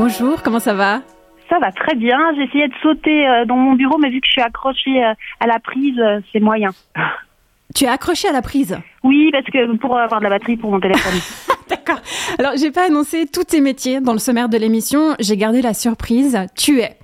bonjour, comment ça va Ça va très bien. J'ai essayé de sauter euh, dans mon bureau, mais vu que je suis accrochée euh, à la prise, euh, c'est moyen. Tu es accrochée à la prise Oui, parce que pour avoir de la batterie pour mon téléphone. D'accord. Alors, j'ai pas annoncé tous tes métiers dans le sommaire de l'émission. J'ai gardé la surprise. Tu es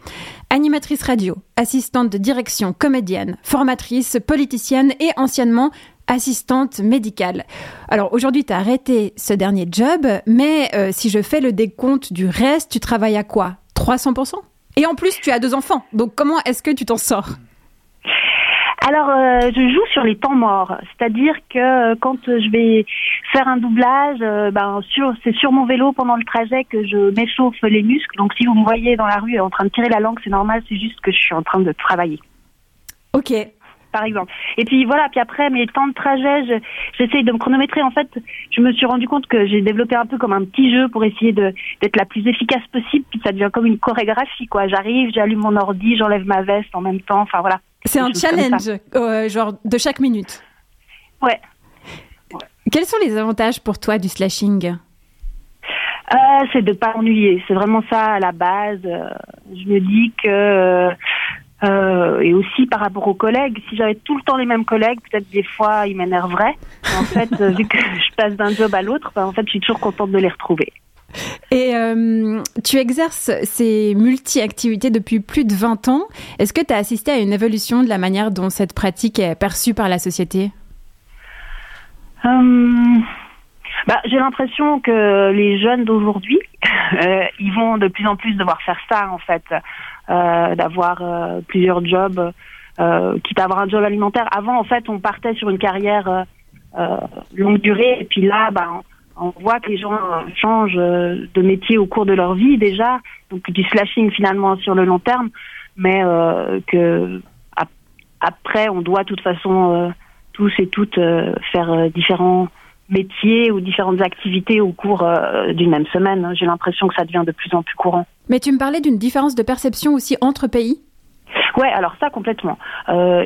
animatrice radio, assistante de direction, comédienne, formatrice, politicienne et anciennement assistante médicale. Alors aujourd'hui, tu as arrêté ce dernier job, mais euh, si je fais le décompte du reste, tu travailles à quoi? 300% Et en plus, tu as deux enfants. Donc comment est-ce que tu t'en sors? Alors, euh, je joue sur les temps morts, c'est-à-dire que euh, quand je vais faire un doublage, euh, ben c'est sur mon vélo pendant le trajet que je m'échauffe les muscles. Donc si vous me voyez dans la rue en train de tirer la langue, c'est normal, c'est juste que je suis en train de travailler. Ok. Par exemple. Et puis voilà, puis après mes temps de trajet, je- j'essaye de me chronométrer. En fait, je me suis rendu compte que j'ai développé un peu comme un petit jeu pour essayer d'être la plus efficace possible. Puis ça devient comme une chorégraphie, quoi. J'arrive, j'allume mon ordi, j'enlève ma veste en même temps. Enfin voilà. C'est un challenge, euh, genre de chaque minute. Ouais. Quels sont les avantages pour toi du slashing? Euh, c'est de pas ennuyer. C'est vraiment ça à la base. Euh, je me dis que euh, et aussi par rapport aux collègues, si j'avais tout le temps les mêmes collègues, peut-être des fois ils m'énerveraient. En fait, euh, vu que je passe d'un job à l'autre, ben, en fait, je suis toujours contente de les retrouver. Et euh, tu exerces ces multi-activités depuis plus de 20 ans. Est-ce que tu as assisté à une évolution de la manière dont cette pratique est perçue par la société? Euh, bah, j'ai l'impression que les jeunes d'aujourd'hui, ils vont de plus en plus devoir faire ça en fait, euh, d'avoir euh, plusieurs jobs, euh, quitte à avoir un job alimentaire. Avant, en fait, on partait sur une carrière euh, euh, longue durée, et puis là, bah, on, voit que les gens euh, changent euh, de métier au cours de leur vie déjà, donc du slashing finalement sur le long terme, mais euh, que ap- après, on doit de toute façon euh, tous et toutes euh, faire euh, différents métiers ou différentes activités au cours euh, d'une même semaine. J'ai l'impression que ça devient de plus en plus courant. Mais tu me parlais d'une différence de perception aussi entre pays? Ouais, alors ça complètement. Euh,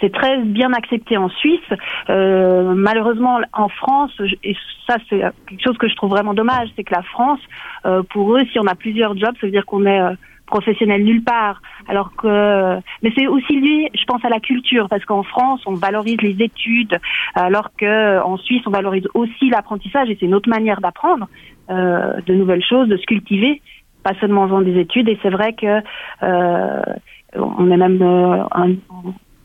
c'est très bien accepté en Suisse. Euh, malheureusement, en France, et ça c'est quelque chose que je trouve vraiment dommage, c'est que la France, euh, pour eux, si on a plusieurs jobs, ça veut dire qu'on est professionnel nulle part. Alors que, mais c'est aussi lié, je pense, à la culture, parce qu'en France, on valorise les études, alors que en Suisse, on valorise aussi l'apprentissage, et c'est une autre manière d'apprendre euh, de nouvelles choses, de se cultiver, pas seulement en faisant des études. Et c'est vrai que euh, on est même euh, un,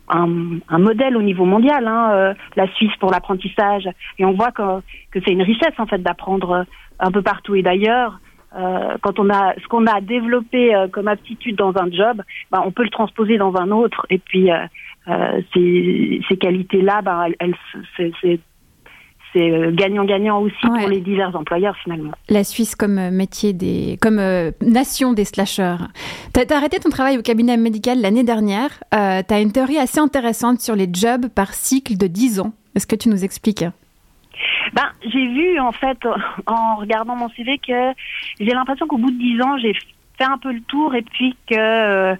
un, un modèle au niveau mondial, hein, euh, la Suisse pour l'apprentissage. Et on voit que, que c'est une richesse en fait d'apprendre un peu partout. Et d'ailleurs, euh, quand on a ce qu'on a développé euh, comme aptitude dans un job, ben, on peut le transposer dans un autre. Et puis euh, ces, ces qualités-là, ben, elles, c'est- c'est gagnant-gagnant aussi Ouais. pour les divers employeurs finalement. La Suisse comme métier des, comme euh, nation des slasheurs. T'as as arrêté ton travail au cabinet médical l'année dernière. Euh, T'as une théorie assez intéressante sur les jobs par cycle de 10 ans. Est-ce que tu nous expliques? Ben, j'ai vu en fait en regardant mon CV que j'ai l'impression qu'au bout de dix ans, j'ai fait un peu le tour et puis que euh,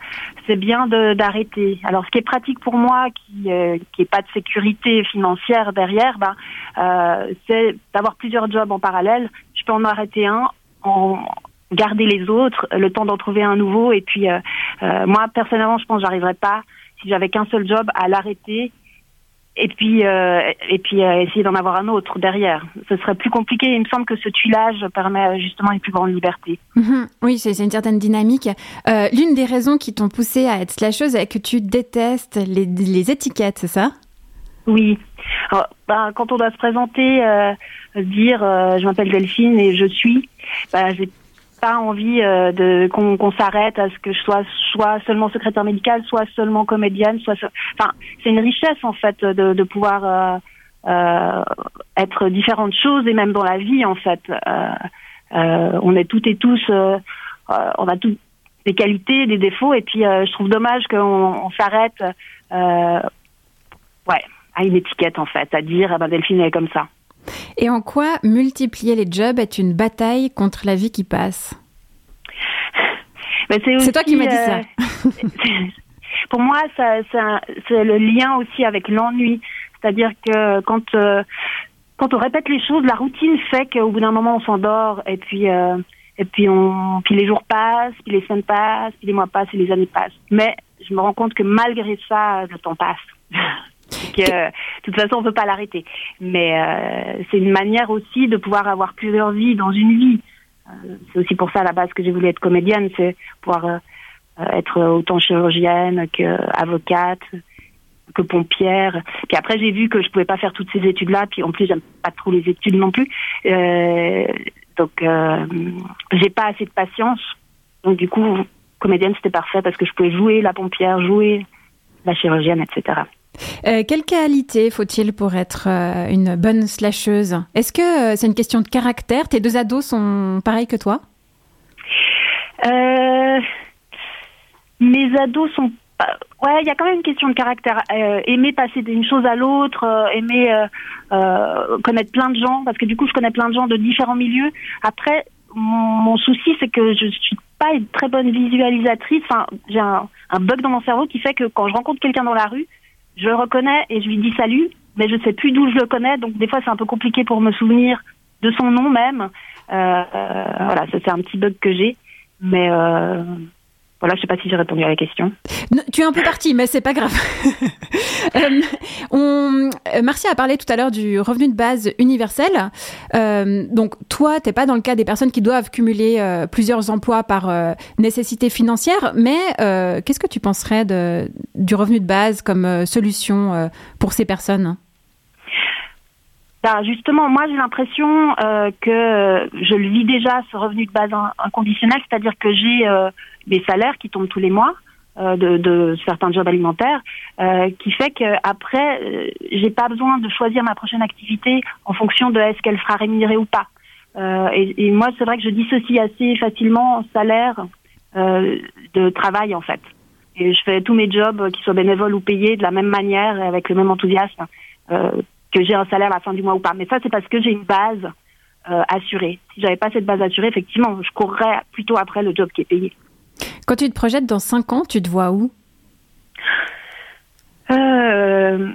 c'est bien d'arrêter. Alors, ce qui est pratique pour moi, qui euh, qui pas de sécurité financière derrière, ben, euh, c'est d'avoir plusieurs jobs en parallèle. Je peux en arrêter un, en garder les autres, le temps d'en trouver un nouveau. Et puis, euh, euh, moi personnellement, je pense que j'arriverais pas si j'avais qu'un seul job à l'arrêter et puis euh, et puis euh, essayer d'en avoir un autre derrière. Ce serait plus compliqué. Il me semble que ce tuilage permet euh, justement une plus grande liberté. Mhm. Oui, c'est une certaine dynamique. Euh, L'une des raisons qui t'ont poussé à être slasheuse est que tu détestes les, les étiquettes, c'est ça? Oui. Alors, ben, quand on doit se présenter, dire je m'appelle Delphine et je suis, ben, j'ai pas envie euh, de qu'on s'arrête à ce que je sois soit seulement secrétaire médicale, soit seulement comédienne, soit enfin c'est une richesse en fait de, pouvoir euh, euh, être différentes choses et même dans la vie en fait. On est toutes et tous, on a toutes des qualités, des défauts et puis je trouve dommage qu'on on s'arrête. Ouais à une étiquette en fait, à dire ah ben Delphine est comme ça. Et en quoi multiplier les jobs est une bataille contre la vie qui passe C'est toi qui m'as dit ça. Pour moi, ça, ça- c'est le lien aussi avec l'ennui, c'est-à-dire que quand euh, quand on répète les choses, la routine fait qu'au bout d'un moment on s'endort et puis euh, Et puis, on, puis les jours passent, puis les semaines passent, puis les mois passent et les années passent. Mais je me rends compte que malgré ça, le temps passe. que, de toute façon, on peut pas l'arrêter. Mais euh, c'est une manière aussi de pouvoir avoir plusieurs vies dans une vie. Euh, c'est aussi pour ça à la base que j'ai voulu être comédienne, c'est pouvoir euh, être autant chirurgienne qu'avocate, que pompière. Puis après, j'ai vu que je pouvais pas faire toutes ces études-là. Puis en plus, j'aime pas trop les études non plus. Euh, donc, euh, j'ai pas assez de patience. Donc du coup, comédienne, c'était parfait parce que je pouvais jouer la pompière, jouer la chirurgienne, etc. Euh, quelle qualité faut-il pour être euh, une bonne slasheuse? Est-ce que euh, c'est une question de caractère? Tes deux ados sont pareils que toi? Mes ados sont Ouais, il y a quand même une question de caractère. aimer passer d'une chose à l'autre, aimer connaître plein de gens, parce que du coup, je connais plein de gens de différents milieux. Après, mon, souci, c'est que je suis pas une très bonne visualisatrice. Enfin, j'ai un, bug dans mon cerveau qui fait que quand je rencontre quelqu'un dans la rue, je le reconnais et je lui dis salut, mais je sais plus d'où je le connais, donc des fois c'est un peu compliqué pour me souvenir de son nom même. Euh, voilà, ça c'est un petit bug que j'ai, mais euh, voilà, je sais pas si j'ai répondu à la question. tu es un peu parti, mais c'est pas grave. euh, euh, Marcia a parlé tout à l'heure du revenu de base universel. Euh, donc toi, t'es pas dans le cas des personnes qui doivent cumuler plusieurs emplois par nécessité financière, mais qu'est-ce que tu penserais du revenu de base comme solution pour ces personnes? Bah, justement, moi j'ai l'impression que je le vis déjà ce revenu de base inconditionnel, c'est-à-dire que j'ai des salaires qui tombent tous les mois euh, de, de, certains jobs alimentaires, euh, qui fait qu'après, euh, j'ai pas besoin de choisir ma prochaine activité en fonction de est-ce qu'elle sera rémunérée ou pas. Euh, et, et, moi, c'est vrai que je dissocie assez facilement salaire euh, de travail en fait. Et je fais tous mes jobs, qu'ils soient bénévoles ou payés, de la même manière, avec le même enthousiasme, que j'ai un salaire à la fin du mois ou pas. Mais ça, c'est parce que j'ai une base assurée. Si j'avais pas cette base assurée, effectivement, je courrais plutôt après le job qui est payé. Quand tu te projettes dans 5 ans, tu te vois où? Euh,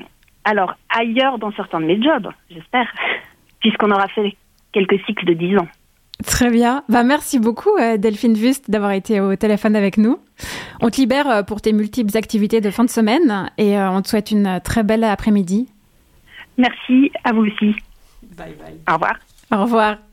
Alors, ailleurs dans certains de mes jobs, j'espère, puisqu'on aura fait quelques cycles de 10 ans. Très bien. Bah, merci beaucoup, euh, Delphine Wust, d'avoir été au téléphone avec nous. On te libère euh, pour tes multiples activités de fin de semaine et on te souhaite une très belle après-midi. Merci, à vous aussi. Bye bye. Au revoir. Au revoir.